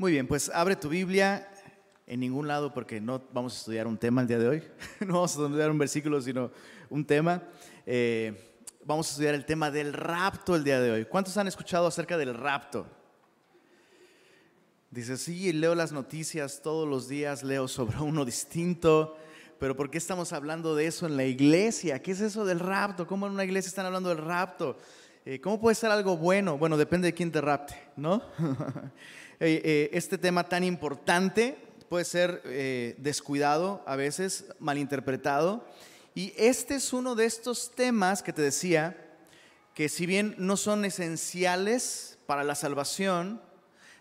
Muy bien, pues abre tu Biblia en ningún lado porque no vamos a estudiar un tema el día de hoy. no vamos a estudiar un versículo, sino un tema. Eh, vamos a estudiar el tema del rapto el día de hoy. ¿Cuántos han escuchado acerca del rapto? Dice, sí, leo las noticias todos los días, leo sobre uno distinto, pero ¿por qué estamos hablando de eso en la iglesia? ¿Qué es eso del rapto? ¿Cómo en una iglesia están hablando del rapto? Eh, ¿Cómo puede ser algo bueno? Bueno, depende de quién te rapte, ¿no? Eh, eh, este tema tan importante puede ser descuidado a veces, malinterpretado. Y este es uno de estos temas que te decía, que si bien no son esenciales para la salvación,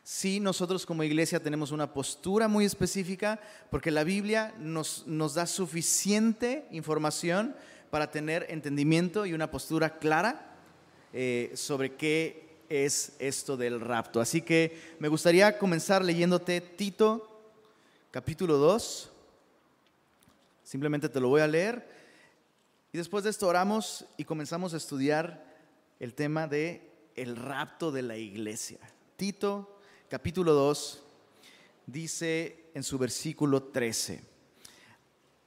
sí nosotros como iglesia tenemos una postura muy específica porque la Biblia nos, nos da suficiente información para tener entendimiento y una postura clara eh, sobre qué es esto del rapto. Así que me gustaría comenzar leyéndote Tito, capítulo 2. Simplemente te lo voy a leer. Y después de esto oramos y comenzamos a estudiar el tema de el rapto de la iglesia. Tito, capítulo 2, dice en su versículo 13,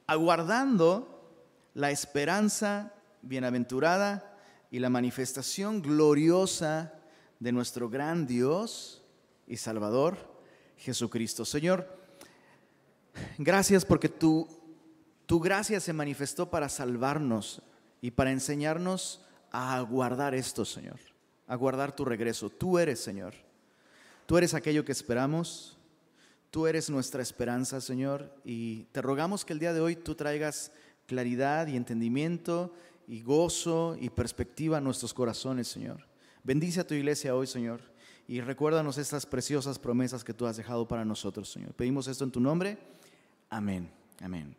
aguardando la esperanza bienaventurada y la manifestación gloriosa de nuestro gran Dios y Salvador, Jesucristo. Señor, gracias porque tu, tu gracia se manifestó para salvarnos y para enseñarnos a guardar esto, Señor, a guardar tu regreso. Tú eres, Señor. Tú eres aquello que esperamos. Tú eres nuestra esperanza, Señor, y te rogamos que el día de hoy tú traigas claridad y entendimiento y gozo y perspectiva a nuestros corazones, Señor. Bendice a tu iglesia hoy, Señor, y recuérdanos estas preciosas promesas que tú has dejado para nosotros, Señor. Pedimos esto en tu nombre. Amén. Amén.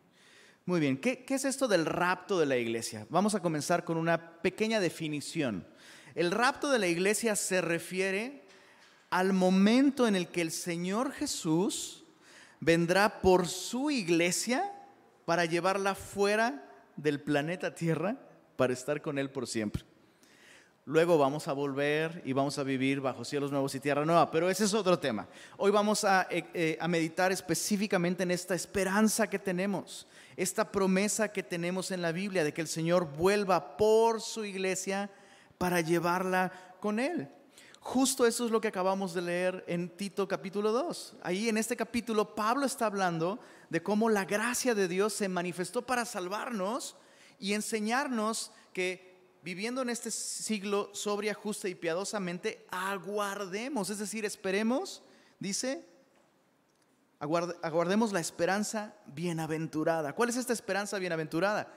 Muy bien, ¿Qué, ¿qué, es esto del rapto de la iglesia? Vamos a comenzar con una pequeña definición. El rapto de la iglesia se refiere al momento en el que el Señor Jesús vendrá por su iglesia para llevarla fuera del planeta Tierra para estar con Él por siempre. Luego vamos a volver y vamos a vivir bajo cielos nuevos y tierra nueva, pero ese es otro tema. Hoy vamos a, eh, eh, a, meditar específicamente en esta esperanza que tenemos, esta promesa que tenemos en la Biblia de que el Señor vuelva por su iglesia para llevarla con Él. Justo eso es lo que acabamos de leer en Tito capítulo 2. Ahí en este capítulo Pablo está hablando de cómo la gracia de Dios se manifestó para salvarnos y enseñarnos que viviendo en este siglo sobria, justa y piadosamente, aguardemos, es decir, esperemos, dice, aguardemos la esperanza bienaventurada. ¿Cuál es esta esperanza bienaventurada?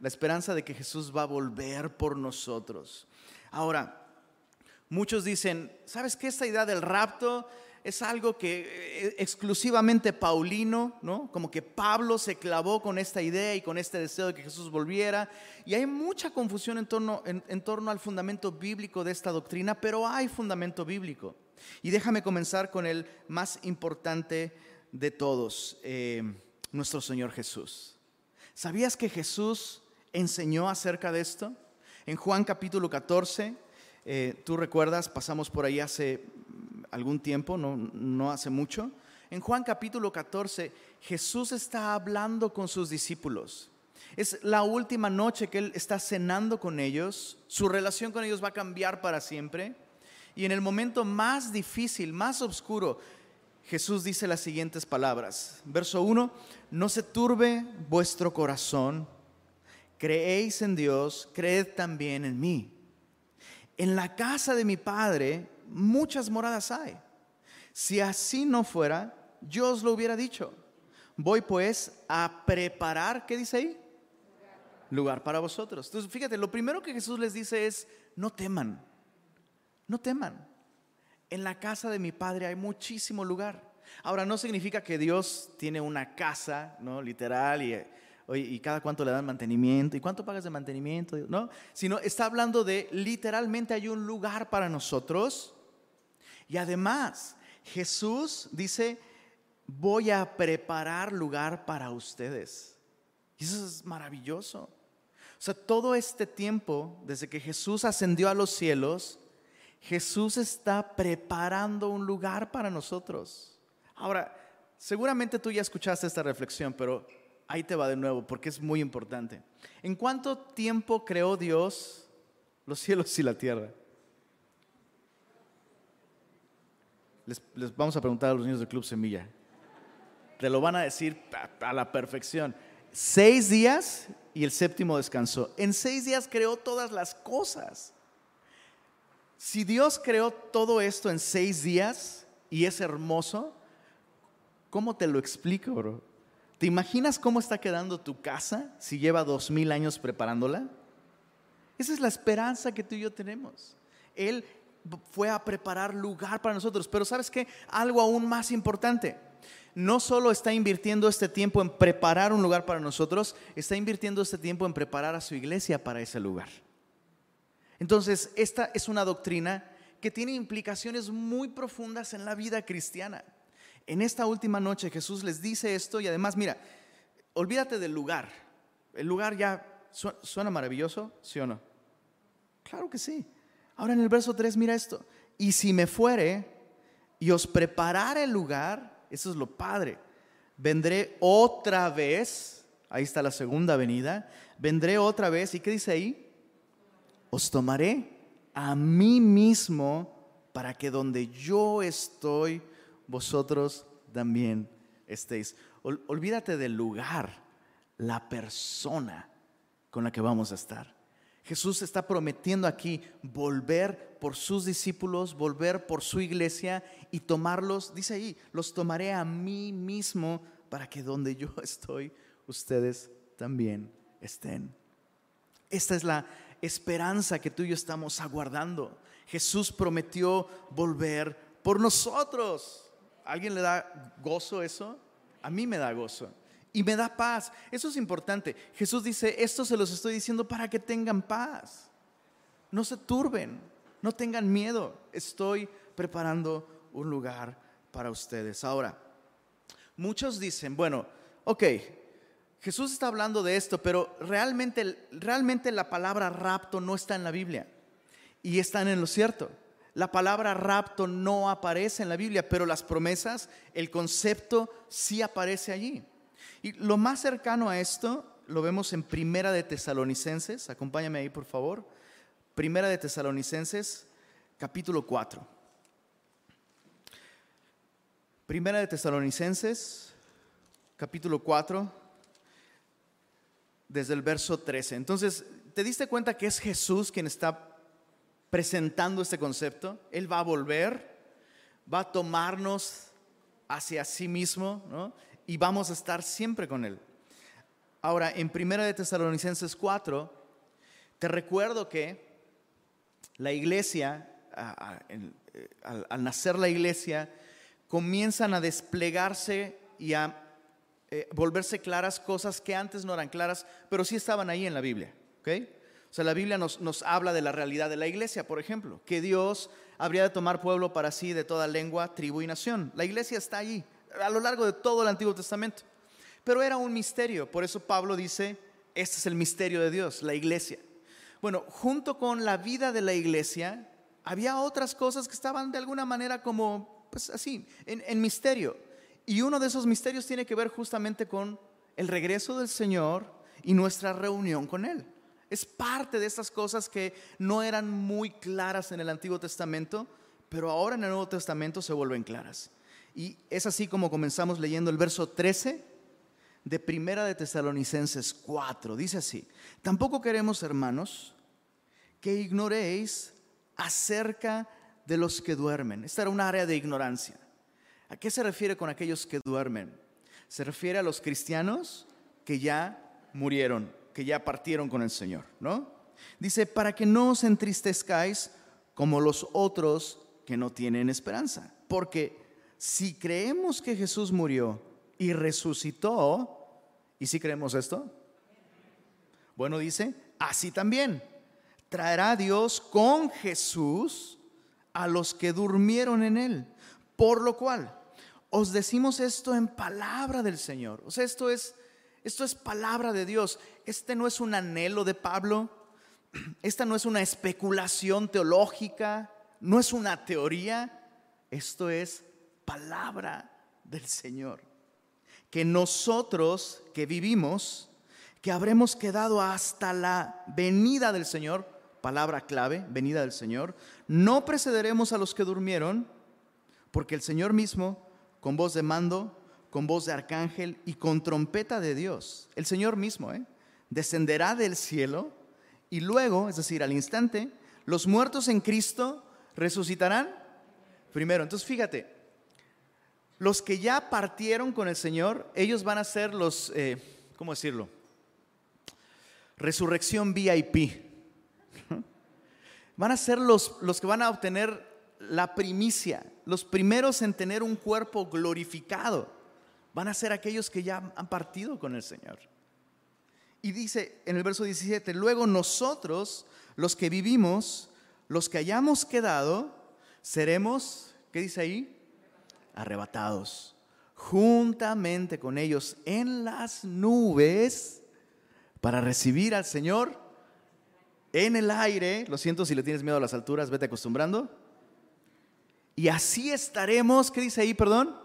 La esperanza de que Jesús va a volver por nosotros. Ahora, muchos dicen, ¿sabes qué? Esta idea del rapto es algo que eh, exclusivamente paulino, ¿no? Como que Pablo se clavó con esta idea y con este deseo de que Jesús volviera. Y hay mucha confusión en torno, al fundamento bíblico de esta doctrina, pero hay fundamento bíblico. Y déjame comenzar con el más importante de todos, eh, nuestro Señor Jesús. ¿Sabías que Jesús enseñó acerca de esto? En Juan capítulo 14, eh, tú recuerdas, pasamos por ahí hace algún tiempo, no, no hace mucho. En Juan capítulo 14, Jesús está hablando con sus discípulos. Es la última noche que Él está cenando con ellos. Su relación con ellos va a cambiar para siempre. Y en el momento más difícil, más oscuro, Jesús dice las siguientes palabras. Verso 1, no se turbe vuestro corazón, creéis en Dios, creed también en mí. En la casa de mi Padre muchas moradas hay. Si así no fuera, yo os lo hubiera dicho. Voy pues a preparar, ¿qué dice ahí? Lugar para vosotros. Entonces, fíjate, lo primero que Jesús les dice es, no teman, no teman. En la casa de mi Padre hay muchísimo lugar. Ahora, no significa que Dios tiene una casa, ¿no? Literal, y, y cada cuánto le dan mantenimiento, y cuánto pagas de mantenimiento, ¿no? Sino está hablando de literalmente hay un lugar para nosotros y además, Jesús dice, voy a preparar lugar para ustedes. Y eso es maravilloso. O sea, todo este tiempo, desde que Jesús ascendió a los cielos, Jesús está preparando un lugar para nosotros. Ahora, seguramente tú ya escuchaste esta reflexión, pero ahí te va de nuevo porque es muy importante. ¿En cuánto tiempo creó Dios los cielos y la tierra? Les, vamos a preguntar a los niños del Club Semilla. Te lo van a decir a, a la perfección. Seis días y el séptimo descansó. En seis días creó todas las cosas. Si Dios creó todo esto en seis días y es hermoso, ¿cómo te lo explico, bro? ¿Te imaginas cómo está quedando tu casa si lleva dos mil años preparándola? Esa es la esperanza que tú y yo tenemos. Él fue a preparar lugar para nosotros, pero ¿sabes qué? Algo aún más importante. No solo está invirtiendo este tiempo en preparar un lugar para nosotros, está invirtiendo este tiempo en preparar a su iglesia para ese lugar. Entonces, esta es una doctrina que tiene implicaciones muy profundas en la vida cristiana. En esta última noche Jesús les dice esto y además, mira, olvídate del lugar. El lugar ya suena maravilloso, ¿sí o no? Claro que sí. Ahora en el verso 3 mira esto. Y si me fuere y os preparare el lugar, eso es lo padre. Vendré otra vez, ahí está la segunda venida, vendré otra vez. ¿Y qué dice ahí? Os tomaré a mí mismo para que donde yo estoy, vosotros también estéis. olvídate del lugar, la persona con la que vamos a estar. Jesús está prometiendo aquí volver por sus discípulos, volver por su iglesia y tomarlos, dice ahí, los tomaré a mí mismo para que donde yo estoy, ustedes también estén. Esta es la esperanza que tú y yo estamos aguardando. Jesús prometió volver por nosotros. ¿Alguien le da gozo eso? A mí me da gozo. Y me da paz. Eso es importante. Jesús dice, esto se los estoy diciendo para que tengan paz. No se turben, no tengan miedo. Estoy preparando un lugar para ustedes. Ahora, muchos dicen, bueno, ok, Jesús está hablando de esto, pero realmente, realmente la palabra rapto no está en la Biblia. Y están en lo cierto. La palabra rapto no aparece en la Biblia, pero las promesas, el concepto sí aparece allí. Y lo más cercano a esto lo vemos en Primera de Tesalonicenses. Acompáñame ahí, por favor. Primera de Tesalonicenses, capítulo 4. Primera de Tesalonicenses, capítulo 4, desde el verso 13. Entonces, ¿te diste cuenta que es Jesús quien está presentando este concepto. Él va a volver, va a tomarnos hacia sí mismo y vamos a estar siempre con Él. Ahora, en Primera de Tesalonicenses 4, te recuerdo que la iglesia, eh, al, nacer la iglesia, comienzan a desplegarse y a eh, volverse claras cosas que antes no eran claras, pero sí estaban ahí en la Biblia. ¿okay? O sea, la Biblia nos, habla de la realidad de la iglesia, por ejemplo, que Dios habría de tomar pueblo para sí de toda lengua, tribu y nación. La iglesia está allí a lo largo de todo el Antiguo Testamento. Pero era un misterio, por eso Pablo dice, este es el misterio de Dios, la iglesia. Bueno, junto con la vida de la iglesia, había otras cosas que estaban de alguna manera como, pues así, en, en misterio. Y uno de esos misterios tiene que ver justamente con el regreso del Señor y nuestra reunión con Él. Es parte de estas cosas que no eran muy claras en el Antiguo Testamento, pero ahora en el Nuevo Testamento se vuelven claras. Y es así como comenzamos leyendo el verso 13 de Primera de Tesalonicenses 4. Dice así, tampoco queremos, hermanos, que ignoréis acerca de los que duermen. Esta era un área de ignorancia. ¿A qué se refiere con aquellos que duermen? Se refiere a los cristianos que ya murieron que ya partieron con el Señor, ¿no? Dice, para que no os entristezcáis como los otros que no tienen esperanza. Porque si creemos que Jesús murió y resucitó, ¿y si creemos esto? Bueno, dice, así también traerá Dios con Jesús a los que durmieron en él. Por lo cual, os decimos esto en palabra del Señor. O sea, esto es esto es palabra de Dios. Este no es un anhelo de Pablo. Esta no es una especulación teológica. no es una teoría, esto es palabra del Señor. Que nosotros que vivimos, que habremos quedado hasta la venida del Señor, palabra clave, venida del Señor, no precederemos a los que durmieron, porque el Señor mismo, con voz de mando, con voz de arcángel y con trompeta de Dios, el Señor mismo, ¿eh? descenderá del cielo y luego, es decir, al instante, los muertos en Cristo resucitarán primero. Entonces, fíjate, los que ya partieron con el Señor, ellos van a ser los, eh, ¿cómo decirlo? Resurrección VIP. Van a ser los, los que van a obtener la primicia, los primeros en tener un cuerpo glorificado van a ser aquellos que ya han partido con el Señor. Y dice en el verso 17, luego nosotros, los que vivimos, los que hayamos quedado, seremos, ¿qué dice ahí? Arrebatados juntamente con ellos en las nubes para recibir al Señor en el aire. Lo siento si le tienes miedo a las alturas, vete acostumbrando. Y así estaremos, ¿qué dice ahí, perdón?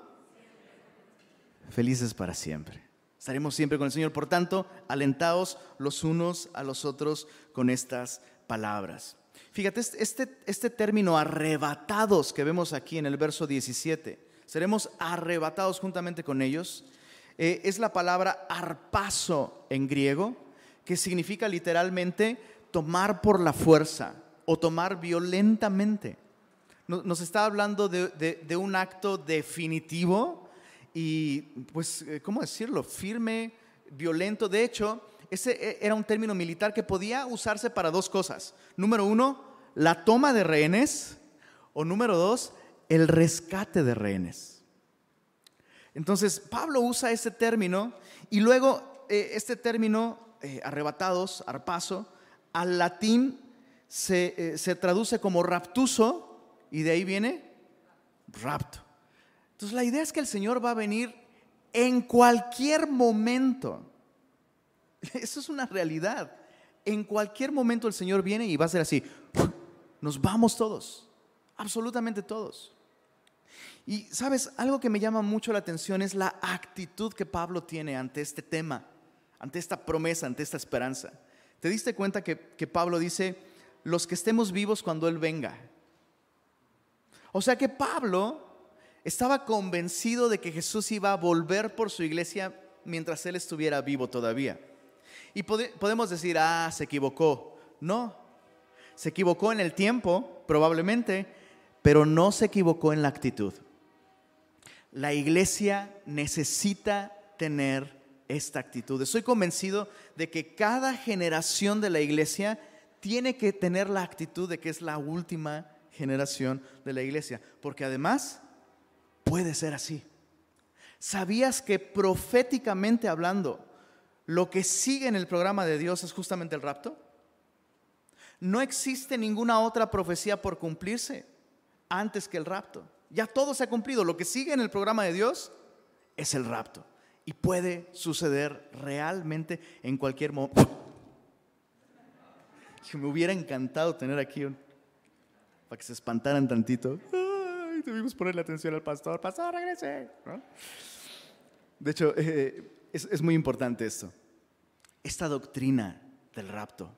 felices para siempre. Estaremos siempre con el Señor. Por tanto, alentados los unos a los otros con estas palabras. Fíjate, este, este término arrebatados que vemos aquí en el verso 17, seremos arrebatados juntamente con ellos, eh, es la palabra arpazo en griego, que significa literalmente tomar por la fuerza o tomar violentamente. Nos, está hablando de un acto definitivo y, pues, eh, ¿cómo decirlo? Firme, violento. De hecho, ese eh, era un término militar que podía usarse para dos cosas. Número uno, la toma de rehenes. O número dos, el rescate de rehenes. Entonces, Pablo usa ese término y luego eh, este término, arrebatados, arpazo, al latín se, se traduce como raptuso y de ahí viene rapto. Entonces la idea es que el Señor va a venir en cualquier momento. Eso es una realidad. En cualquier momento el Señor viene y va a ser así. Nos vamos todos, absolutamente todos. Y sabes, algo que me llama mucho la atención es la actitud que Pablo tiene ante este tema, ante esta promesa, ante esta esperanza. ¿Te diste cuenta que, Pablo dice, los que estemos vivos cuando Él venga? O sea que Pablo estaba convencido de que Jesús iba a volver por su iglesia mientras él estuviera vivo todavía. Y podemos decir, ah, se equivocó. No, se equivocó en el tiempo, probablemente, pero no se equivocó en la actitud. La iglesia necesita tener esta actitud. Estoy convencido de que cada generación de la iglesia tiene que tener la actitud de que es la última generación de la iglesia, porque además puede ser así. ¿Sabías que proféticamente hablando, lo que sigue en el programa de Dios es justamente el rapto? No existe ninguna otra profecía por cumplirse antes que el rapto. Ya todo se ha cumplido. Lo que sigue en el programa de Dios es el rapto. Y puede suceder realmente en cualquier momento. Me hubiera encantado tener aquí un, para que se espantaran tantito debimos ponerle atención al pastor, pastor, regrese. De hecho, eh, es, muy importante esto. Esta doctrina del rapto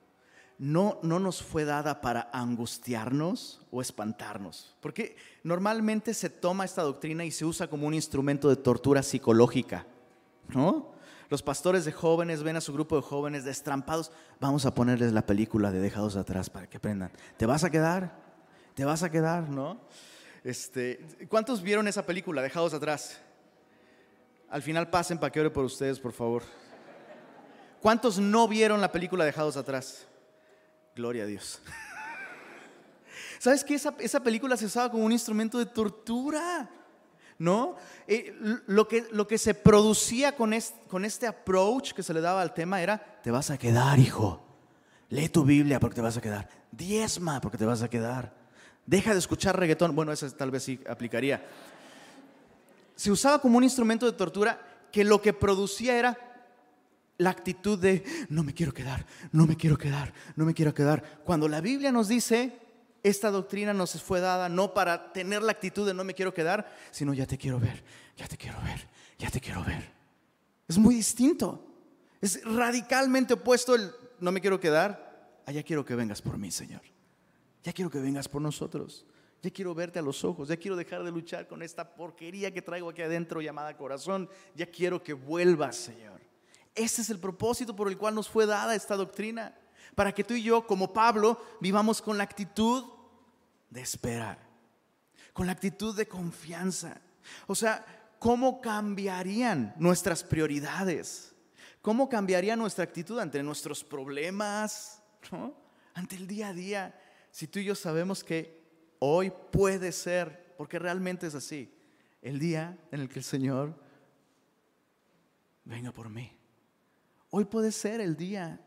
no, no nos fue dada para angustiarnos o espantarnos, porque normalmente se toma esta doctrina y se usa como un instrumento de tortura psicológica, ¿no? Los pastores de jóvenes ven a su grupo de jóvenes destrampados. Vamos a ponerles la película de Dejados atrás para que aprendan. ¿Te vas a quedar? ¿Te vas a quedar? ¿No? Este, ¿Cuántos vieron esa película, Dejados atrás? Al final pasen para que ore por ustedes, por favor. ¿Cuántos no vieron la película Dejados atrás? Gloria a Dios. ¿Sabes que esa, esa, película se usaba como un instrumento de tortura? ¿No? Eh, lo, que, lo que se producía con este, con este approach que se le daba al tema era, te vas a quedar, hijo. Lee tu Biblia porque te vas a quedar. Diezma porque te vas a quedar. Deja de escuchar reggaetón. Bueno, eso tal vez sí aplicaría. Se usaba como un instrumento de tortura que lo que producía era la actitud de no me quiero quedar, no me quiero quedar, no me quiero quedar. Cuando la Biblia nos dice Esta doctrina nos fue dada no para tener la actitud de no me quiero quedar, sino ya te quiero ver, ya te quiero ver, ya te quiero ver. Es muy distinto. Es radicalmente opuesto el no me quiero quedar, allá quiero que vengas por mí, Señor. Ya quiero que vengas por nosotros. Ya quiero verte a los ojos, ya quiero dejar de luchar con esta porquería que traigo aquí adentro llamada corazón. Ya quiero que vuelvas, Señor. Ese es el propósito por el cual nos fue dada esta doctrina. Para que tú y yo, como Pablo, vivamos con la actitud de esperar, con la actitud de confianza. O sea, ¿cómo cambiarían nuestras prioridades? ¿Cómo cambiaría nuestra actitud ante nuestros problemas? Ante el día a día. Si tú y yo sabemos que Hoy puede ser, porque realmente es así, el día en el que el Señor venga por mí. Hoy puede ser el día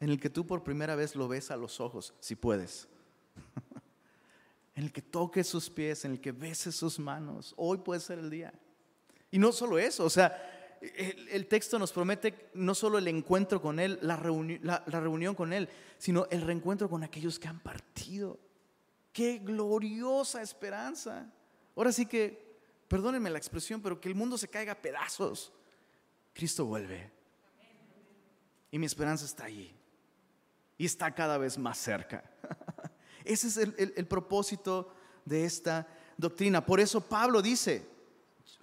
en el que tú por primera vez lo ves a los ojos, si puedes. en el que toques sus pies, en el que beses sus manos. Hoy puede ser el día. Y no solo eso, o sea, el, texto nos promete no solo el encuentro con Él, la reunión con Él, sino el reencuentro con aquellos que han partido. Qué gloriosa esperanza. Ahora sí que, perdónenme la expresión, pero que el mundo se caiga a pedazos. Cristo vuelve. Y mi esperanza está allí. Y está cada vez más cerca. Ese es el, propósito de esta doctrina. Por eso Pablo dice,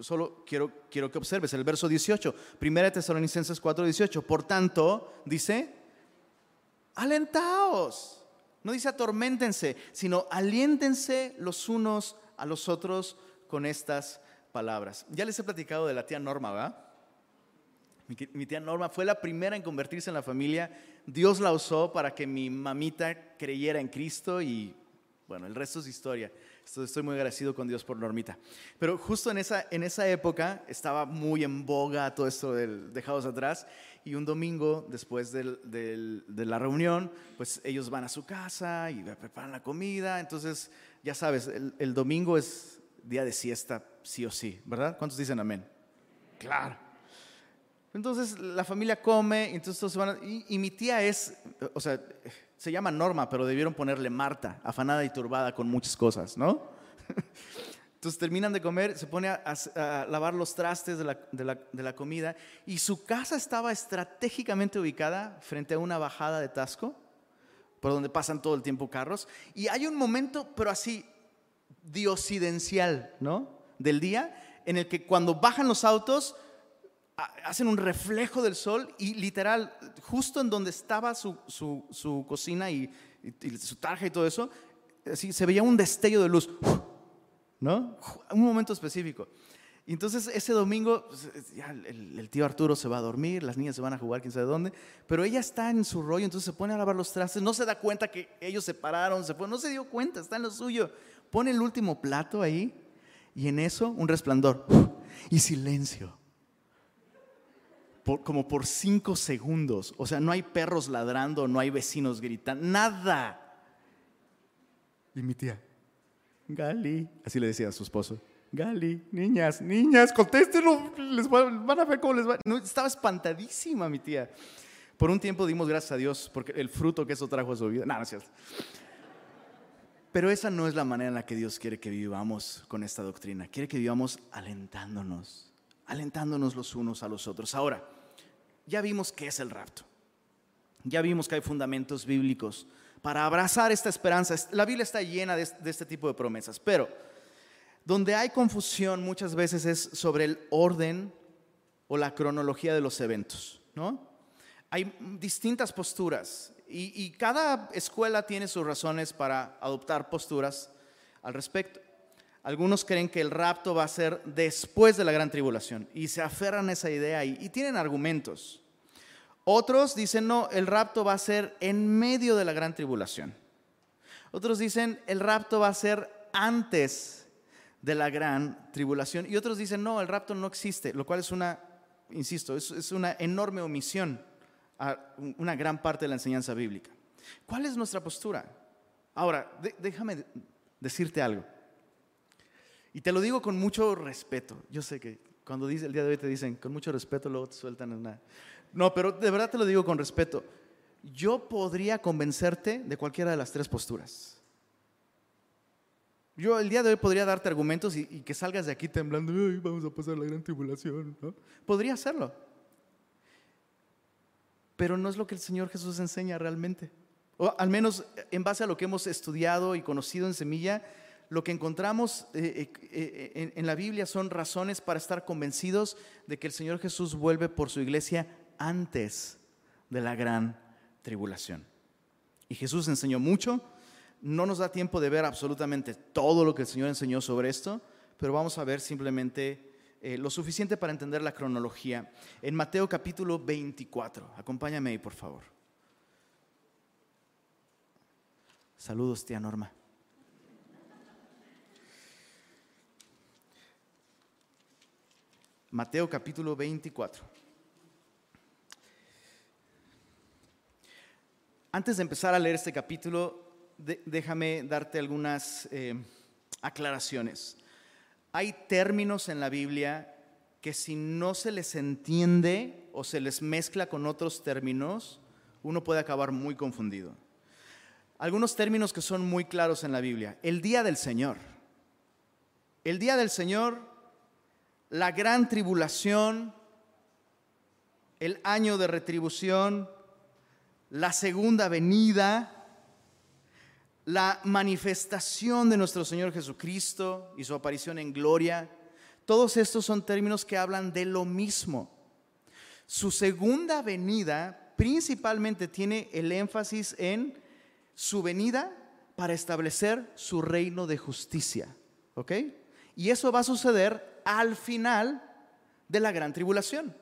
solo quiero, quiero que observes el verso 18, 1 Tesalonicenses 4, 18. Por tanto, dice, alentaos no dice atormentense, sino aliéntense los unos a los otros con estas palabras. Ya les he platicado de la tía Norma, ¿verdad? Mi, tía Norma fue la primera en convertirse en la familia. Dios la usó para que mi mamita creyera en Cristo y bueno, el resto es historia. Estoy muy agradecido con Dios por Normita. Pero justo en esa, en esa época estaba muy en boga todo esto del dejados atrás y un domingo después de la reunión, pues ellos van a su casa y preparan la comida. Entonces, ya sabes, el, domingo es día de siesta, sí o sí, ¿verdad? ¿Cuántos dicen amén? Claro. Entonces la familia come, entonces todos van y, y, mi tía es, o sea, se llama Norma, pero debieron ponerle Marta, afanada y turbada con muchas cosas, ¿no? Entonces terminan de comer, se pone a, lavar los trastes de la, comida y su casa estaba estratégicamente ubicada frente a una bajada de Tasco, por donde pasan todo el tiempo carros. Y hay un momento, pero así, diosidencial, ¿no? Del día, en el que cuando bajan los autos, hacen un reflejo del sol y literal, justo en donde estaba su, cocina y, su tarja y todo eso, así, se veía un destello de luz, ¿no? Un momento específico. Y entonces ese domingo, pues, el, tío Arturo se va a dormir, las niñas se van a jugar quién sabe dónde, pero ella está en su rollo, entonces se pone a lavar los trastes, no se da cuenta que ellos se pararon, se fue, no se dio cuenta, está en lo suyo. Pone el último plato ahí y en eso un resplandor y silencio como por cinco segundos. O sea, no hay perros ladrando, no hay vecinos gritando, nada. Y mi tía, Gali, así le decía a su esposo, Gali, niñas, niñas, contéstenlo, les van a ver cómo les va. No, estaba espantadísima mi tía. Por un tiempo dimos gracias a Dios porque el fruto que eso trajo a su vida. No, no es cierto. Pero esa no es la manera en la que Dios quiere que vivamos con esta doctrina. Quiere que vivamos alentándonos, alentándonos los unos a los otros. Ahora, ya vimos qué es el rapto. Ya vimos que hay fundamentos bíblicos para abrazar esta esperanza. La Biblia está llena de, este tipo de promesas, pero donde hay confusión muchas veces es sobre el orden o la cronología de los eventos, ¿no? Hay distintas posturas y, y cada escuela tiene sus razones para adoptar posturas al respecto. Algunos creen que el rapto va a ser después de la gran tribulación y se aferran a esa idea y, tienen argumentos. Otros dicen, no, el rapto va a ser en medio de la gran tribulación. Otros dicen, el rapto va a ser antes de la gran tribulación. Y otros dicen, no, el rapto no existe, lo cual es una, insisto, es, una enorme omisión a una gran parte de la enseñanza bíblica. ¿Cuál es nuestra postura? Ahora, déjame decirte algo. Y te lo digo con mucho respeto. Yo sé que cuando dice, el día de hoy te dicen con mucho respeto, luego te sueltan en una... No, pero de verdad te lo digo con respeto. Yo podría convencerte de cualquiera de las tres posturas. Yo el día de hoy podría darte argumentos y, que salgas de aquí temblando, Ay, vamos a pasar la gran tribulación. Podría hacerlo. Pero no es lo que el Señor Jesús enseña realmente. O al menos en base a lo que hemos estudiado y conocido en Semilla, lo que encontramos eh, eh, eh, en la Biblia son razones para estar convencidos de que el Señor Jesús vuelve por su iglesia antes de la gran tribulación. Y Jesús enseñó mucho no nos da tiempo de ver absolutamente todo lo que el Señor enseñó sobre esto, pero vamos a ver simplemente lo suficiente para entender la cronología. En Mateo capítulo 24, acompáñame ahí por favor. Saludos, tía Norma. Mateo capítulo 24. Antes de empezar a leer este capítulo, déjame darte algunas eh, aclaraciones. Hay términos en la Biblia que si no se les entiende o se les mezcla con otros términos, uno puede acabar muy confundido. Algunos términos que son muy claros en la Biblia. El día del Señor. El día del Señor, la gran tribulación, el año de retribución, la segunda venida, la manifestación de nuestro Señor Jesucristo y su aparición en gloria, todos estos son términos que hablan de lo mismo. Su segunda venida principalmente tiene el énfasis en su venida para establecer su reino de justicia. ¿Ok? Y eso va a suceder al final de la gran tribulación.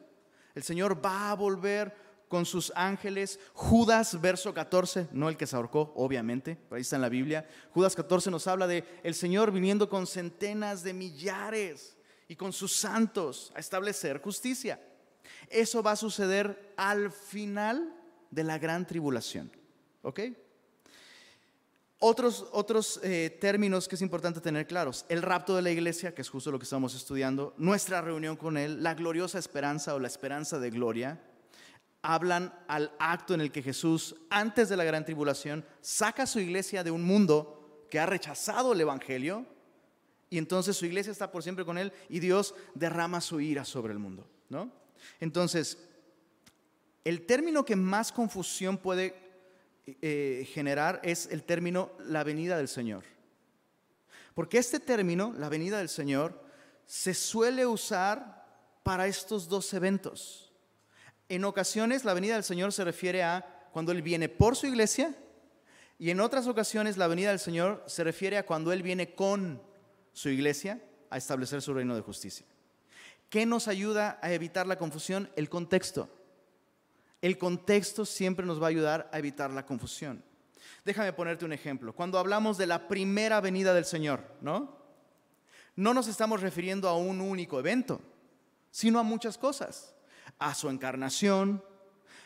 El Señor va a volver con sus ángeles. Judas, verso 14, no el que se ahorcó, obviamente, ahí está en la Biblia. Judas 14 nos habla de el Señor viniendo con centenas de millares y con sus santos a establecer justicia. Eso va a suceder al final de la gran tribulación. ¿Ok? Otros, otros eh, términos que es importante tener claros. El rapto de la iglesia, que es justo lo que estamos estudiando. Nuestra reunión con Él. La gloriosa esperanza o la esperanza de gloria hablan al acto en el que Jesús, antes de la gran tribulación, saca a su iglesia de un mundo que ha rechazado el Evangelio y entonces su iglesia está por siempre con él y Dios derrama su ira sobre el mundo. ¿no? Entonces, el término que más confusión puede eh, generar es el término la venida del Señor. Porque este término, la venida del Señor, se suele usar para estos dos eventos. En ocasiones la venida del Señor se refiere a cuando Él viene por su iglesia y en otras ocasiones la venida del Señor se refiere a cuando Él viene con su iglesia a establecer su reino de justicia. ¿Qué nos ayuda a evitar la confusión? El contexto. El contexto siempre nos va a ayudar a evitar la confusión. Déjame ponerte un ejemplo. Cuando hablamos de la primera venida del Señor, ¿no? No nos estamos refiriendo a un único evento, sino a muchas cosas a su encarnación,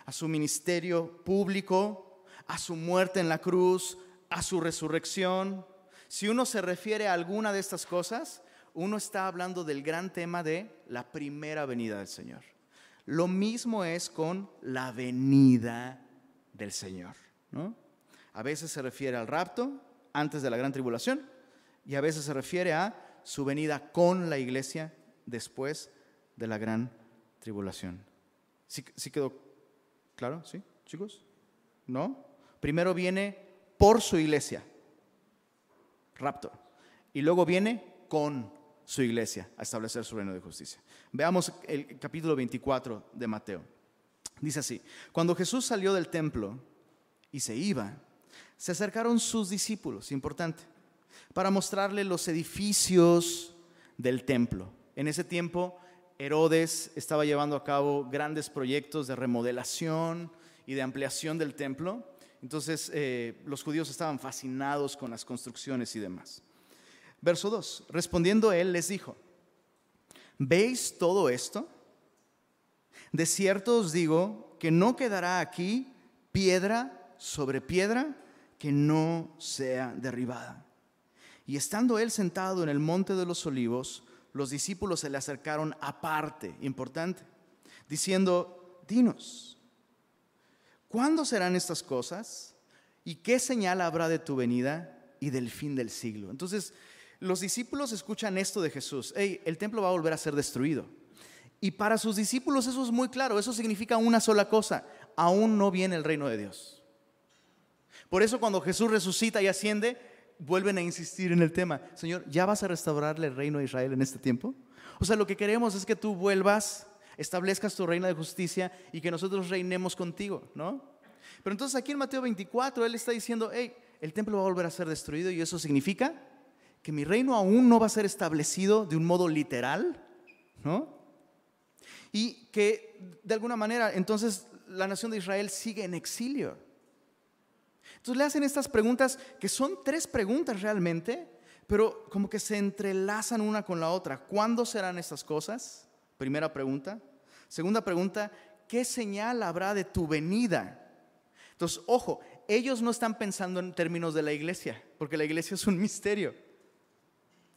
a su ministerio público, a su muerte en la cruz, a su resurrección. Si uno se refiere a alguna de estas cosas, uno está hablando del gran tema de la primera venida del Señor. Lo mismo es con la venida del Señor. A veces se refiere al rapto antes de la gran tribulación y a veces se refiere a su venida con la iglesia después de la gran tribulación. ¿Sí, quedó claro? ¿Sí, chicos? ¿No? Primero viene por su iglesia, rapto, y luego viene con su iglesia a establecer su reino de justicia. Veamos el capítulo 24 de Mateo. Dice así, cuando Jesús salió del templo y se iba, se acercaron sus discípulos, importante, para mostrarle los edificios del templo. En ese tiempo Herodes estaba llevando a cabo grandes proyectos de remodelación y de ampliación del templo. Entonces eh, los judíos estaban fascinados con las construcciones y demás. Verso 2. Respondiendo él les dijo, ¿veis todo esto? De cierto os digo que no quedará aquí piedra sobre piedra que no sea derribada. Y estando él sentado en el monte de los olivos, los discípulos se le acercaron aparte, importante, diciendo, dinos, ¿cuándo serán estas cosas? ¿Y qué señal habrá de tu venida y del fin del siglo? Entonces, los discípulos escuchan esto de Jesús. Hey, el templo va a volver a ser destruido. Y para sus discípulos eso es muy claro. Eso significa una sola cosa. Aún no viene el reino de Dios. Por eso cuando Jesús resucita y asciende, vuelven a insistir en el tema. Señor, ¿ya vas a restaurarle el reino de Israel en este tiempo? O sea, lo que queremos es que tú vuelvas, establezcas tu reino de justicia y que nosotros reinemos contigo, ¿no? Pero entonces aquí en Mateo 24, Él está diciendo, hey, el templo va a volver a ser destruido y eso significa que mi reino aún no va a ser establecido de un modo literal, ¿no? Y que de alguna manera entonces la nación de Israel sigue en exilio. Entonces le hacen estas preguntas que son tres preguntas realmente, pero como que se entrelazan una con la otra. ¿Cuándo serán estas cosas? Primera pregunta. Segunda pregunta, ¿qué señal habrá de tu venida? Entonces, ojo, ellos no están pensando en términos de la iglesia, porque la iglesia es un misterio.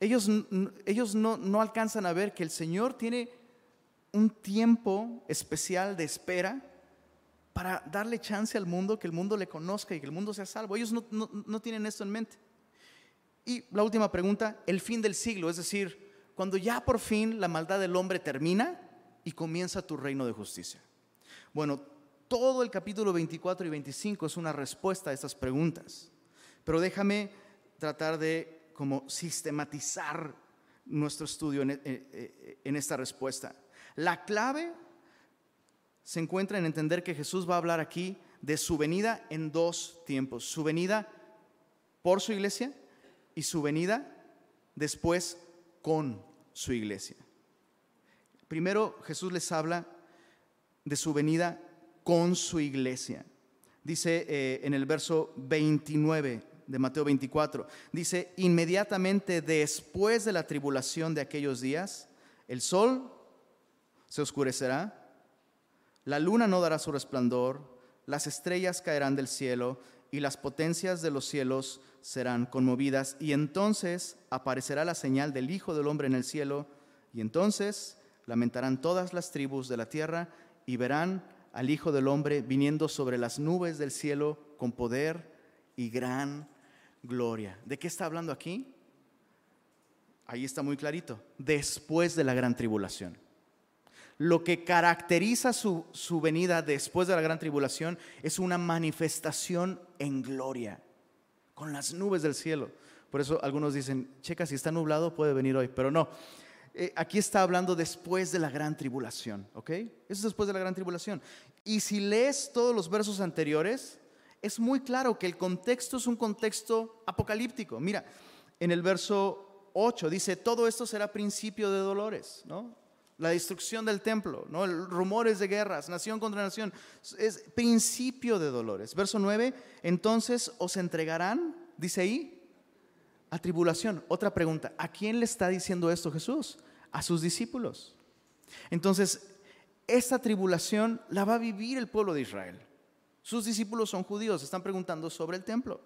Ellos, ellos no, no alcanzan a ver que el Señor tiene un tiempo especial de espera para darle chance al mundo, que el mundo le conozca y que el mundo sea salvo. Ellos no, no, tienen esto en mente. Y la última pregunta, el fin del siglo, es decir, cuando ya por fin la maldad del hombre termina y comienza tu reino de justicia. Bueno, todo el capítulo 24 y 25 es una respuesta a estas preguntas. Pero déjame tratar de como sistematizar nuestro estudio en, en, esta respuesta. La clave se encuentra en entender que Jesús va a hablar aquí de su venida en dos tiempos. Su venida por su iglesia y su venida después con su iglesia. Primero Jesús les habla de su venida con su iglesia. Dice eh, en el verso 29 de Mateo 24, dice, inmediatamente después de la tribulación de aquellos días, el sol se oscurecerá, la luna no dará su resplandor, las estrellas caerán del cielo y las potencias de los cielos serán conmovidas, y entonces aparecerá la señal del Hijo del Hombre en el cielo, y entonces lamentarán todas las tribus de la tierra y verán al Hijo del Hombre viniendo sobre las nubes del cielo con poder y gran gloria. ¿De qué está hablando aquí? Ahí está muy clarito. Después de la gran tribulación. Lo que caracteriza su, su, venida después de la gran tribulación es una manifestación en gloria, con las nubes del cielo. Por eso algunos dicen, checa, si está nublado puede venir hoy, pero no. Eh, aquí está hablando después de la gran tribulación, ¿ok? Eso es después de la gran tribulación. Y si lees todos los versos anteriores, es muy claro que el contexto es un contexto apocalíptico. Mira, en el verso 8 dice, todo esto será principio de dolores, ¿no? La destrucción del templo, ¿no? Rumores de guerras, nación contra nación, es principio de dolores. Verso 9, entonces os entregarán, dice ahí, a tribulación. Otra pregunta, ¿a quién le está diciendo esto Jesús? A sus discípulos. Entonces, esta tribulación la va a vivir el pueblo de Israel. Sus discípulos son judíos, están preguntando sobre el templo.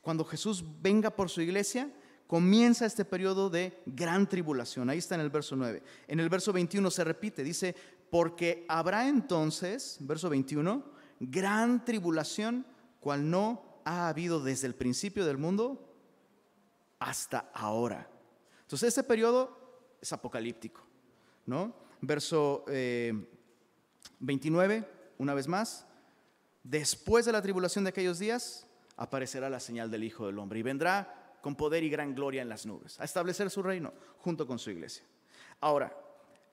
Cuando Jesús venga por su iglesia, comienza este periodo de gran tribulación. Ahí está en el verso 9. En el verso 21 se repite, dice, porque habrá entonces, verso 21, gran tribulación, cual no ha habido desde el principio del mundo hasta ahora. Entonces, este periodo es apocalíptico, ¿no? Verso 29, eh, una vez más, después de la tribulación de aquellos días, aparecerá la señal del Hijo del Hombre y vendrá con poder y gran gloria en las nubes, a establecer su reino junto con su iglesia. Ahora,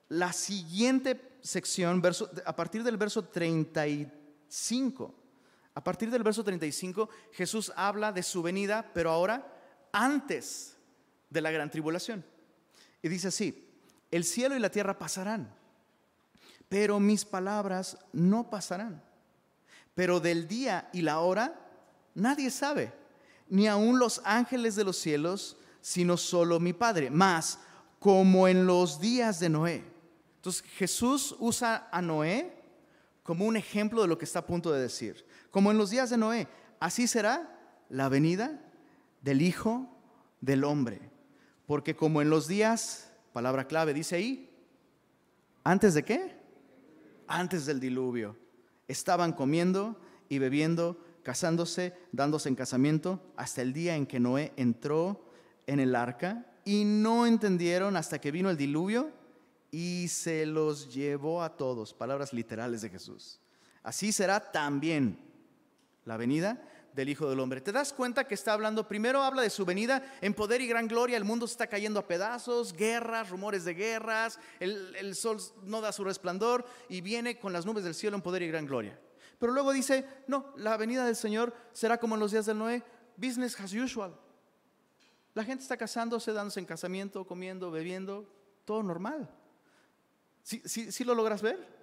la siguiente sección, verso, a partir del verso 35, a partir del verso 35, Jesús habla de su venida, pero ahora antes de la gran tribulación. Y dice así, el cielo y la tierra pasarán, pero mis palabras no pasarán. Pero del día y la hora nadie sabe, ni aun los ángeles de los cielos, sino solo mi Padre. Más, como en los días de Noé. Entonces Jesús usa a Noé como un ejemplo de lo que está a punto de decir. Como en los días de Noé, así será la venida del Hijo del Hombre. Porque como en los días, palabra clave, dice ahí, ¿antes de qué? Antes del diluvio. Estaban comiendo y bebiendo casándose, dándose en casamiento, hasta el día en que Noé entró en el arca, y no entendieron hasta que vino el diluvio y se los llevó a todos. Palabras literales de Jesús. Así será también la venida del Hijo del Hombre. ¿Te das cuenta que está hablando? Primero habla de su venida en poder y gran gloria. El mundo está cayendo a pedazos, guerras, rumores de guerras, el, sol no da su resplandor y viene con las nubes del cielo en poder y gran gloria. Pero luego dice, no, la venida del Señor será como en los días del Noé, business as usual. La gente está casándose, dándose en casamiento, comiendo, bebiendo, todo normal. ¿Sí, sí, sí lo logras ver?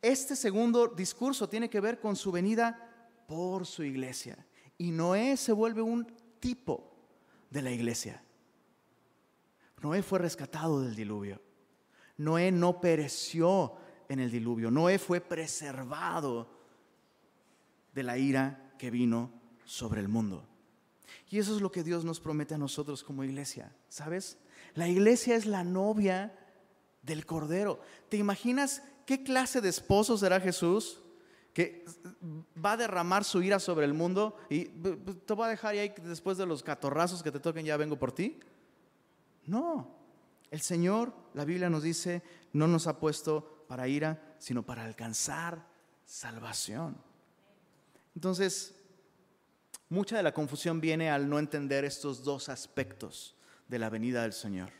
Este segundo discurso tiene que ver con su venida por su iglesia. Y Noé se vuelve un tipo de la iglesia. Noé fue rescatado del diluvio. Noé no pereció en el diluvio. Noé fue preservado de la ira que vino sobre el mundo. Y eso es lo que Dios nos promete a nosotros como iglesia. ¿Sabes? La iglesia es la novia del Cordero. ¿Te imaginas qué clase de esposo será Jesús? Que va a derramar su ira sobre el mundo y te va a dejar ahí después de los catorrazos que te toquen, ya vengo por ti. No, el Señor, la Biblia nos dice, no nos ha puesto para ira, sino para alcanzar salvación. Entonces, mucha de la confusión viene al no entender estos dos aspectos de la venida del Señor.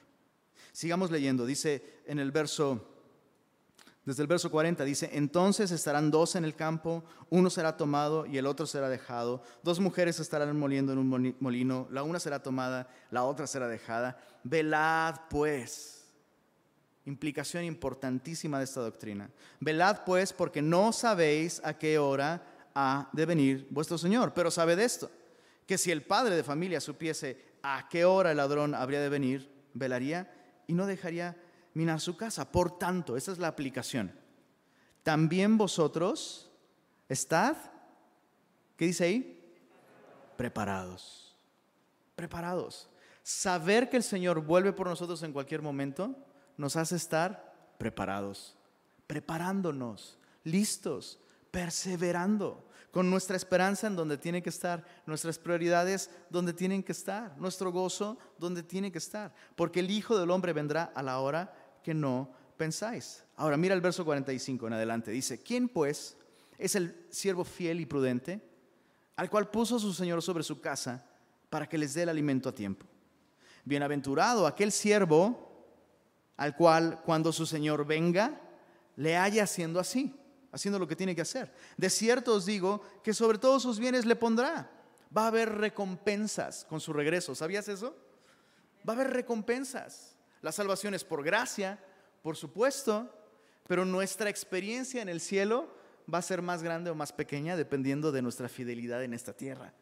Sigamos leyendo, dice en el verso desde el verso 40 dice, entonces estarán dos en el campo, uno será tomado y el otro será dejado. Dos mujeres estarán moliendo en un molino, la una será tomada, la otra será dejada. Velad pues. Implicación importantísima de esta doctrina. Velad pues porque no sabéis a qué hora ha de venir vuestro Señor. Pero sabed esto, que si el padre de familia supiese a qué hora el ladrón habría de venir, velaría y no dejaría minar su casa. Por tanto, esa es la aplicación. También vosotros estad, ¿qué dice ahí? Preparados. Preparados. Saber que el Señor vuelve por nosotros en cualquier momento nos hace estar preparados, preparándonos, listos, perseverando, con nuestra esperanza en donde tiene que estar, nuestras prioridades donde tienen que estar, nuestro gozo donde tiene que estar, porque el Hijo del Hombre vendrá a la hora que no pensáis. Ahora mira el verso 45 en adelante. Dice, ¿quién pues es el siervo fiel y prudente al cual puso su Señor sobre su casa para que les dé el alimento a tiempo? Bienaventurado aquel siervo al cual cuando su Señor venga le haya haciendo así, haciendo lo que tiene que hacer. De cierto os digo que sobre todos sus bienes le pondrá. Va a haber recompensas con su regreso. ¿Sabías eso? Va a haber recompensas. La salvación es por gracia, por supuesto, pero nuestra experiencia en el cielo va a ser más grande o más pequeña dependiendo de nuestra fidelidad en esta tierra.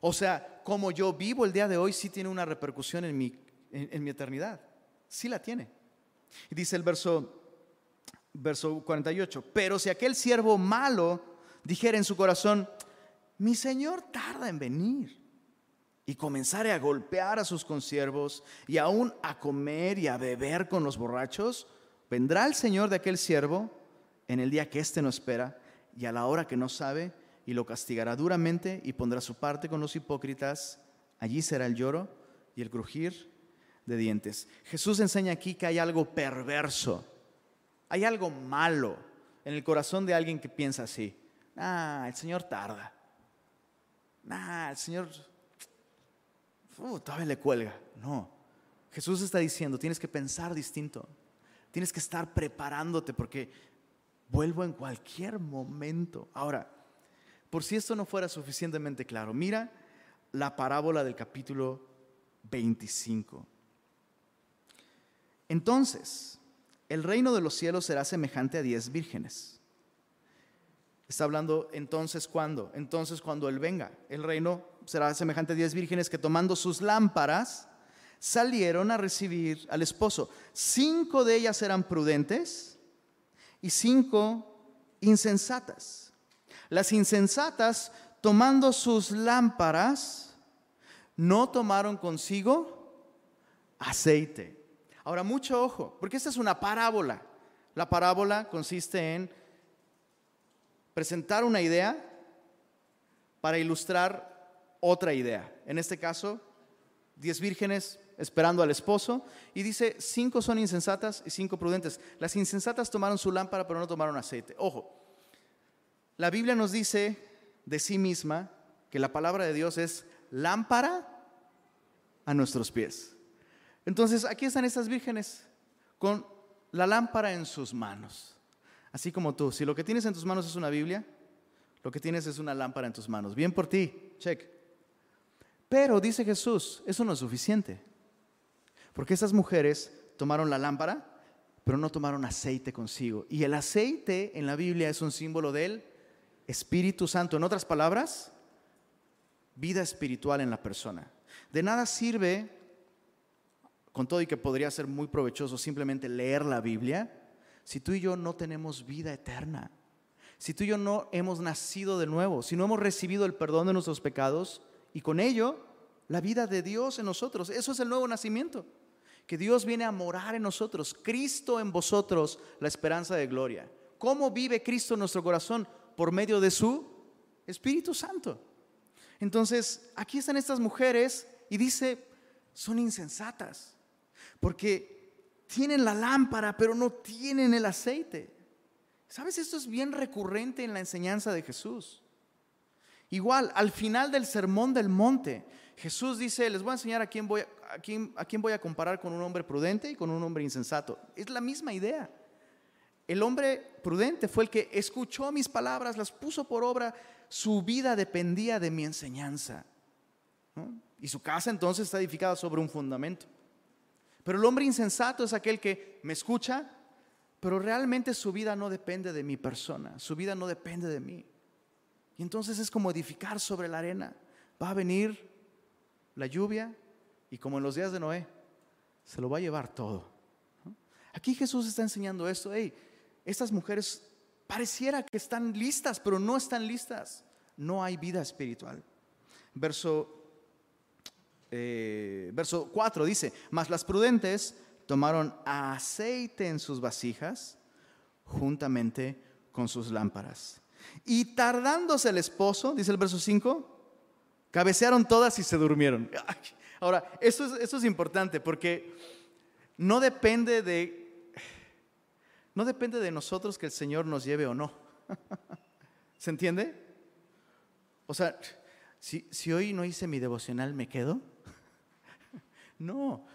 O sea, como yo vivo el día de hoy, sí tiene una repercusión en mi, en, mi eternidad. Sí la tiene. Y dice el verso, verso 48, pero si aquel siervo malo dijera en su corazón, mi Señor tarda en venir y comenzare a golpear a sus consiervos y aún a comer y a beber con los borrachos, vendrá el Señor de aquel siervo en el día que éste no espera y a la hora que no sabe y lo castigará duramente y pondrá su parte con los hipócritas. Allí será el lloro y el crujir de dientes. Jesús enseña aquí que hay algo perverso, hay algo malo en el corazón de alguien que piensa así. Ah, el Señor tarda. Ah, el Señor uh, todavía le cuelga. No. Jesús está diciendo, tienes que pensar distinto. Tienes que estar preparándote porque vuelvo en cualquier momento. Ahora, por si esto no fuera suficientemente claro, mira la parábola del capítulo 25. Entonces, el reino de los cielos será semejante a diez vírgenes. Está hablando entonces cuando, entonces cuando Él venga. El reino será semejante a diez vírgenes que tomando sus lámparas salieron a recibir al esposo. Cinco de ellas eran prudentes y cinco insensatas. Las insensatas, tomando sus lámparas, no tomaron consigo aceite. Ahora, mucho ojo, porque esta es una parábola. La parábola consiste en presentar una idea para ilustrar otra idea. En este caso, diez vírgenes esperando al esposo y dice, cinco son insensatas y cinco prudentes. Las insensatas tomaron su lámpara pero no tomaron aceite. Ojo, la Biblia nos dice de sí misma que la palabra de Dios es lámpara a nuestros pies. Entonces, aquí están estas vírgenes con la lámpara en sus manos. Así como tú, si lo que tienes en tus manos es una Biblia, lo que tienes es una lámpara en tus manos. Bien por ti, check. Pero dice Jesús, eso no es suficiente. Porque esas mujeres tomaron la lámpara, pero no tomaron aceite consigo. Y el aceite en la Biblia es un símbolo del Espíritu Santo. En otras palabras, vida espiritual en la persona. De nada sirve, con todo y que podría ser muy provechoso simplemente leer la Biblia, si tú y yo no tenemos vida eterna. Si tú y yo no hemos nacido de nuevo, si no hemos recibido el perdón de nuestros pecados y con ello la vida de Dios en nosotros. Eso es el nuevo nacimiento. Que Dios viene a morar en nosotros. Cristo en vosotros, la esperanza de gloria. ¿Cómo vive Cristo en nuestro corazón? Por medio de su Espíritu Santo. Entonces, aquí están estas mujeres y dice, son insensatas, porque tienen la lámpara, pero no tienen el aceite. ¿Sabes? Esto es bien recurrente en la enseñanza de Jesús. Igual, al final del sermón del monte, Jesús dice, les voy a enseñar a quién voy a, quién, voy a comparar con un hombre prudente y con un hombre insensato. Es la misma idea. El hombre prudente fue el que escuchó mis palabras, las puso por obra, su vida dependía de mi enseñanza. Y su casa entonces está edificada sobre un fundamento. Pero el hombre insensato es aquel que me escucha, pero realmente su vida no depende de mi persona, su vida no depende de mí. Y entonces es como edificar sobre la arena. Va a venir la lluvia y como en los días de Noé, se lo va a llevar todo. Aquí Jesús está enseñando esto. Hey, estas mujeres pareciera que están listas, pero no están listas. No hay vida espiritual. Verso, eh, verso 4 dice, mas las prudentes tomaron aceite en sus vasijas juntamente con sus lámparas. Y tardándose el esposo, dice el verso 5, cabecearon todas y se durmieron. Ahora, esto es, esto es importante porque no depende de no depende de nosotros que el Señor nos lleve o no. ¿Se entiende? O sea, si, si hoy no hice mi devocional, ¿me quedo? No.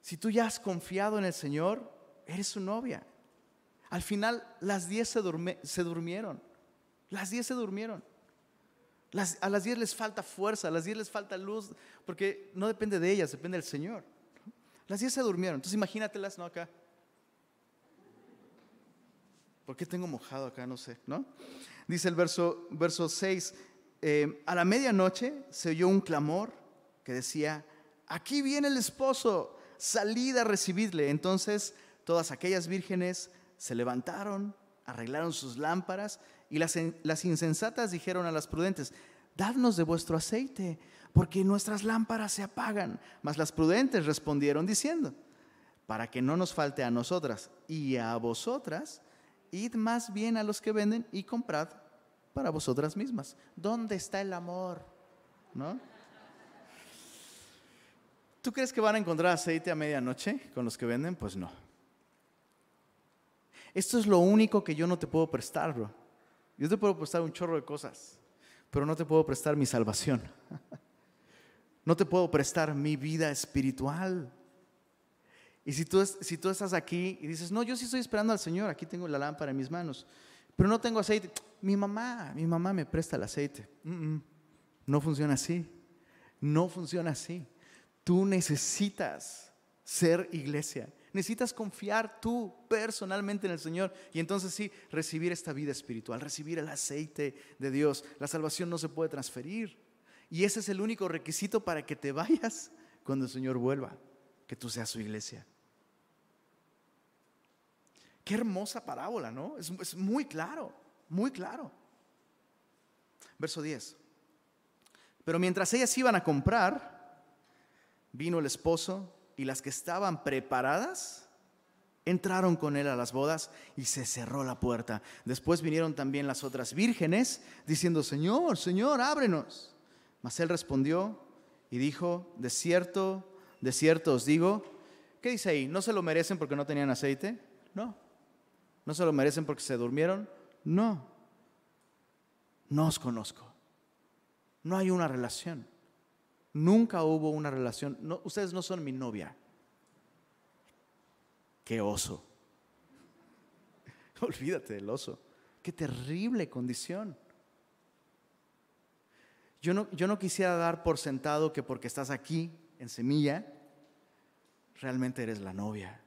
Si tú ya has confiado en el Señor, eres su novia. Al final, las diez se, se durmieron. Las diez se durmieron. a las diez les falta fuerza, a las diez les falta luz, porque no depende de ellas, depende del Señor. Las diez se durmieron. Entonces imagínatelas, ¿no? Acá. ¿Por qué tengo mojado acá? No sé, ¿no? Dice el verso, verso 6, eh, a la medianoche se oyó un clamor que decía, aquí viene el esposo, salid a recibirle. Entonces todas aquellas vírgenes se levantaron, arreglaron sus lámparas y las, insensatas dijeron a las prudentes, dadnos de vuestro aceite, porque nuestras lámparas se apagan. Mas las prudentes respondieron diciendo, para que no nos falte a nosotras y a vosotras, id más bien a los que venden y comprad para vosotras mismas. ¿Dónde está el amor? ¿No? ¿Tú crees que van a encontrar aceite a medianoche con los que venden? Pues no. Esto es lo único que yo no te puedo prestar, bro. Yo te puedo prestar un chorro de cosas, pero no te puedo prestar mi salvación. No te puedo prestar mi vida espiritual. Y si tú, estás aquí y dices, no, yo sí estoy esperando al Señor, aquí tengo la lámpara en mis manos, pero no tengo aceite. Mi mamá, mi mamá me presta el aceite. No funciona así. No funciona así. Tú necesitas ser iglesia. Necesitas confiar tú personalmente en el Señor y entonces sí, recibir esta vida espiritual, recibir el aceite de Dios. La salvación no se puede transferir. Y ese es el único requisito para que te vayas cuando el Señor vuelva, que tú seas su iglesia. Qué hermosa parábola, ¿no? Es, muy claro, muy claro. Verso 10. Pero mientras ellas iban a comprar, vino el esposo y las que estaban preparadas Entraron con él a las bodas y se cerró la puerta. Después vinieron también las otras vírgenes diciendo, Señor, Señor, ábrenos. Mas él respondió y dijo, de cierto, de cierto os digo, ¿qué dice ahí? ¿No se lo merecen porque no tenían aceite? No. ¿No se lo merecen porque se durmieron? No. No os conozco. No hay una relación. Nunca hubo una relación. ustedes no son mi novia. Qué oso. Olvídate del oso. Qué terrible condición. Yo no, yo no quisiera dar por sentado que porque estás aquí en semilla, realmente eres la novia.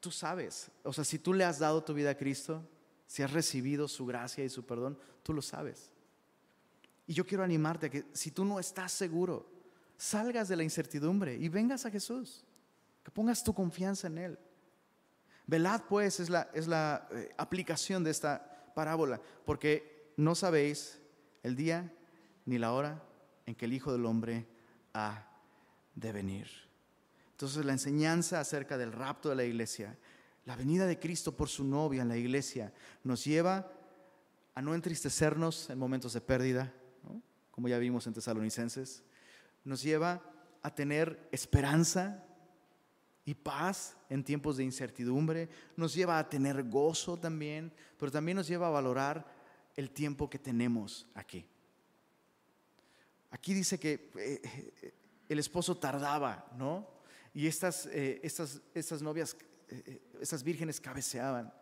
Tú sabes, o sea, si tú le has dado tu vida a Cristo, si has recibido su gracia y su perdón, tú lo sabes. Y yo quiero animarte a que si tú no estás seguro, salgas de la incertidumbre y vengas a Jesús, que pongas tu confianza en Él. Velad pues es la, es la eh, aplicación de esta parábola, porque no sabéis el día ni la hora en que el Hijo del Hombre ha de venir. Entonces la enseñanza acerca del rapto de la iglesia, la venida de Cristo por su novia en la iglesia, nos lleva a no entristecernos en momentos de pérdida, como ya vimos en Tesalonicenses, nos lleva a tener esperanza y paz en tiempos de incertidumbre, nos lleva a tener gozo también, pero también nos lleva a valorar el tiempo que tenemos aquí. Aquí dice que eh, el esposo tardaba, ¿no? Y estas, eh, estas, estas novias, eh, estas vírgenes cabeceaban.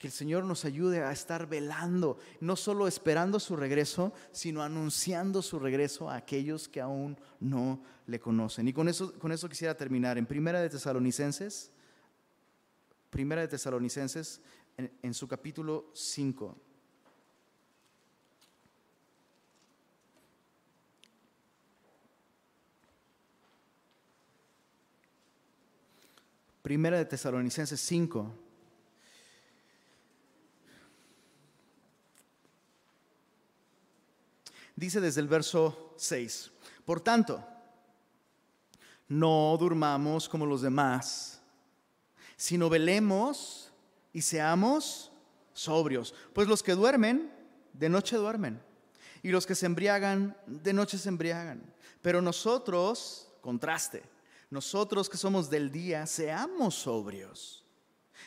Que el Señor nos ayude a estar velando, no solo esperando su regreso, sino anunciando su regreso a aquellos que aún no le conocen. Y con eso, con eso quisiera terminar. En Primera de Tesalonicenses, Primera de Tesalonicenses, en, en su capítulo 5. Primera de Tesalonicenses 5. Dice desde el verso 6, por tanto, no durmamos como los demás, sino velemos y seamos sobrios, pues los que duermen, de noche duermen, y los que se embriagan, de noche se embriagan. Pero nosotros, contraste, nosotros que somos del día, seamos sobrios,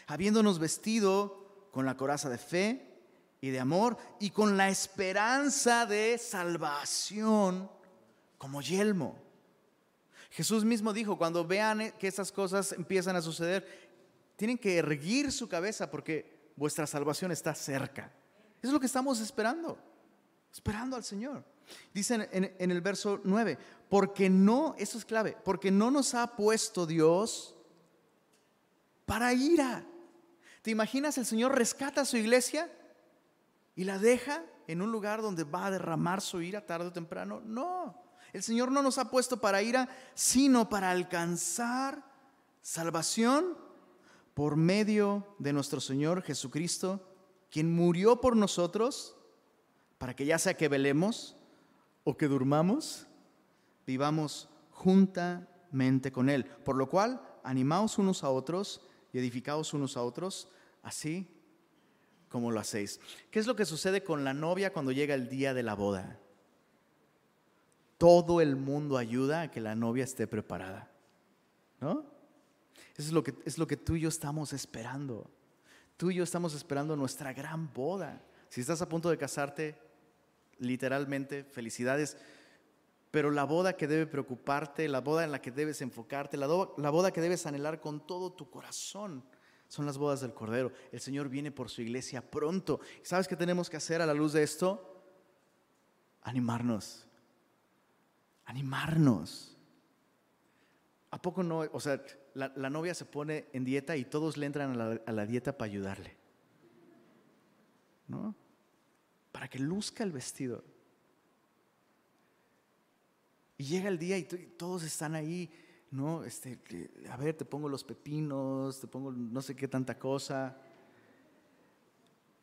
habiéndonos vestido con la coraza de fe, y de amor y con la esperanza de salvación como yelmo. Jesús mismo dijo, cuando vean que estas cosas empiezan a suceder, tienen que erguir su cabeza porque vuestra salvación está cerca. Eso es lo que estamos esperando, esperando al Señor. Dice en, en el verso 9, porque no, eso es clave, porque no nos ha puesto Dios para ira. ¿Te imaginas el Señor rescata a su iglesia? Y la deja en un lugar donde va a derramar su ira tarde o temprano. No, el Señor no nos ha puesto para ira, sino para alcanzar salvación por medio de nuestro Señor Jesucristo, quien murió por nosotros, para que ya sea que velemos o que durmamos, vivamos juntamente con Él. Por lo cual, animaos unos a otros y edificaos unos a otros, así como lo hacéis. ¿Qué es lo que sucede con la novia cuando llega el día de la boda? Todo el mundo ayuda a que la novia esté preparada. ¿No? Eso es lo que, es lo que tú y yo estamos esperando. Tú y yo estamos esperando nuestra gran boda. Si estás a punto de casarte, literalmente, felicidades. Pero la boda que debe preocuparte, la boda en la que debes enfocarte, la, la boda que debes anhelar con todo tu corazón, son las bodas del Cordero. El Señor viene por su iglesia pronto. ¿Sabes qué tenemos que hacer a la luz de esto? Animarnos. Animarnos. ¿A poco no? O sea, la, novia se pone en dieta y todos le entran a la, a la dieta para ayudarle. ¿No? Para que luzca el vestido. Y llega el día y todos están ahí ¿no? Este, a ver, te pongo los pepinos, te pongo no sé qué tanta cosa.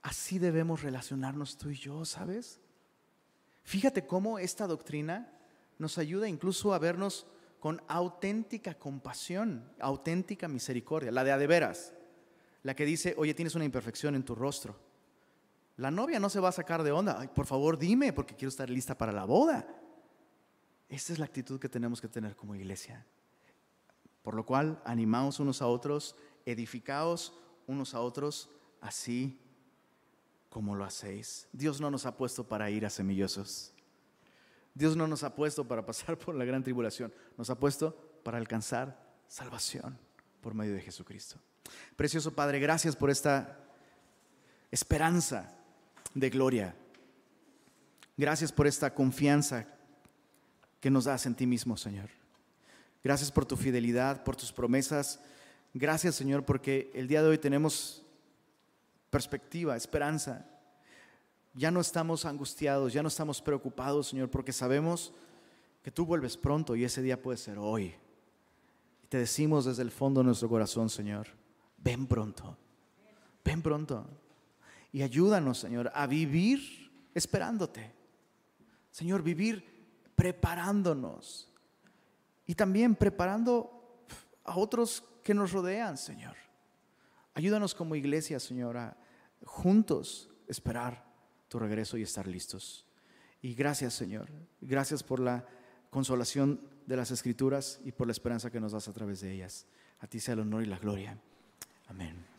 Así debemos relacionarnos tú y yo, ¿sabes? Fíjate cómo esta doctrina nos ayuda incluso a vernos con auténtica compasión, auténtica misericordia, la de a de veras, la que dice, oye, tienes una imperfección en tu rostro. La novia no se va a sacar de onda, por favor dime, porque quiero estar lista para la boda. Esta es la actitud que tenemos que tener como iglesia. Por lo cual, animaos unos a otros, edificaos unos a otros, así como lo hacéis. Dios no nos ha puesto para ir a semillosos. Dios no nos ha puesto para pasar por la gran tribulación. Nos ha puesto para alcanzar salvación por medio de Jesucristo. Precioso Padre, gracias por esta esperanza de gloria. Gracias por esta confianza que nos das en ti mismo, Señor. Gracias por tu fidelidad, por tus promesas. Gracias, Señor, porque el día de hoy tenemos perspectiva, esperanza. Ya no estamos angustiados, ya no estamos preocupados, Señor, porque sabemos que tú vuelves pronto y ese día puede ser hoy. Y te decimos desde el fondo de nuestro corazón, Señor, ven pronto, ven pronto. Y ayúdanos, Señor, a vivir esperándote. Señor, vivir preparándonos. Y también preparando a otros que nos rodean, Señor. Ayúdanos como iglesia, Señor, a juntos esperar tu regreso y estar listos. Y gracias, Señor. Gracias por la consolación de las escrituras y por la esperanza que nos das a través de ellas. A ti sea el honor y la gloria. Amén.